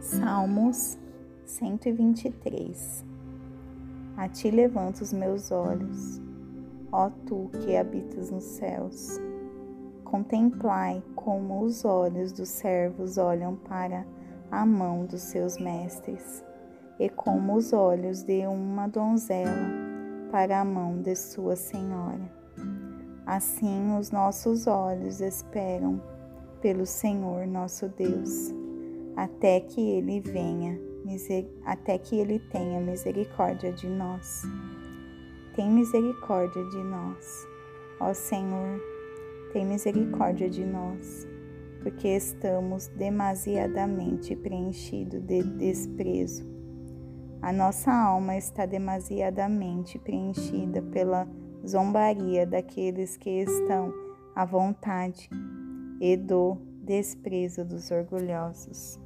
Salmos 123 A ti levanto os meus olhos, ó tu que habitas nos céus. Contemplai como os olhos dos servos olham para a mão dos seus mestres, e como os olhos de uma donzela para a mão de sua senhora. Assim os nossos olhos esperam pelo Senhor nosso Deus até que ele venha, até que ele tenha misericórdia de nós. Tem misericórdia de nós, ó Senhor, tem misericórdia de nós, porque estamos demasiadamente preenchidos de desprezo. A nossa alma está demasiadamente preenchida pela zombaria daqueles que estão à vontade e do desprezo dos orgulhosos.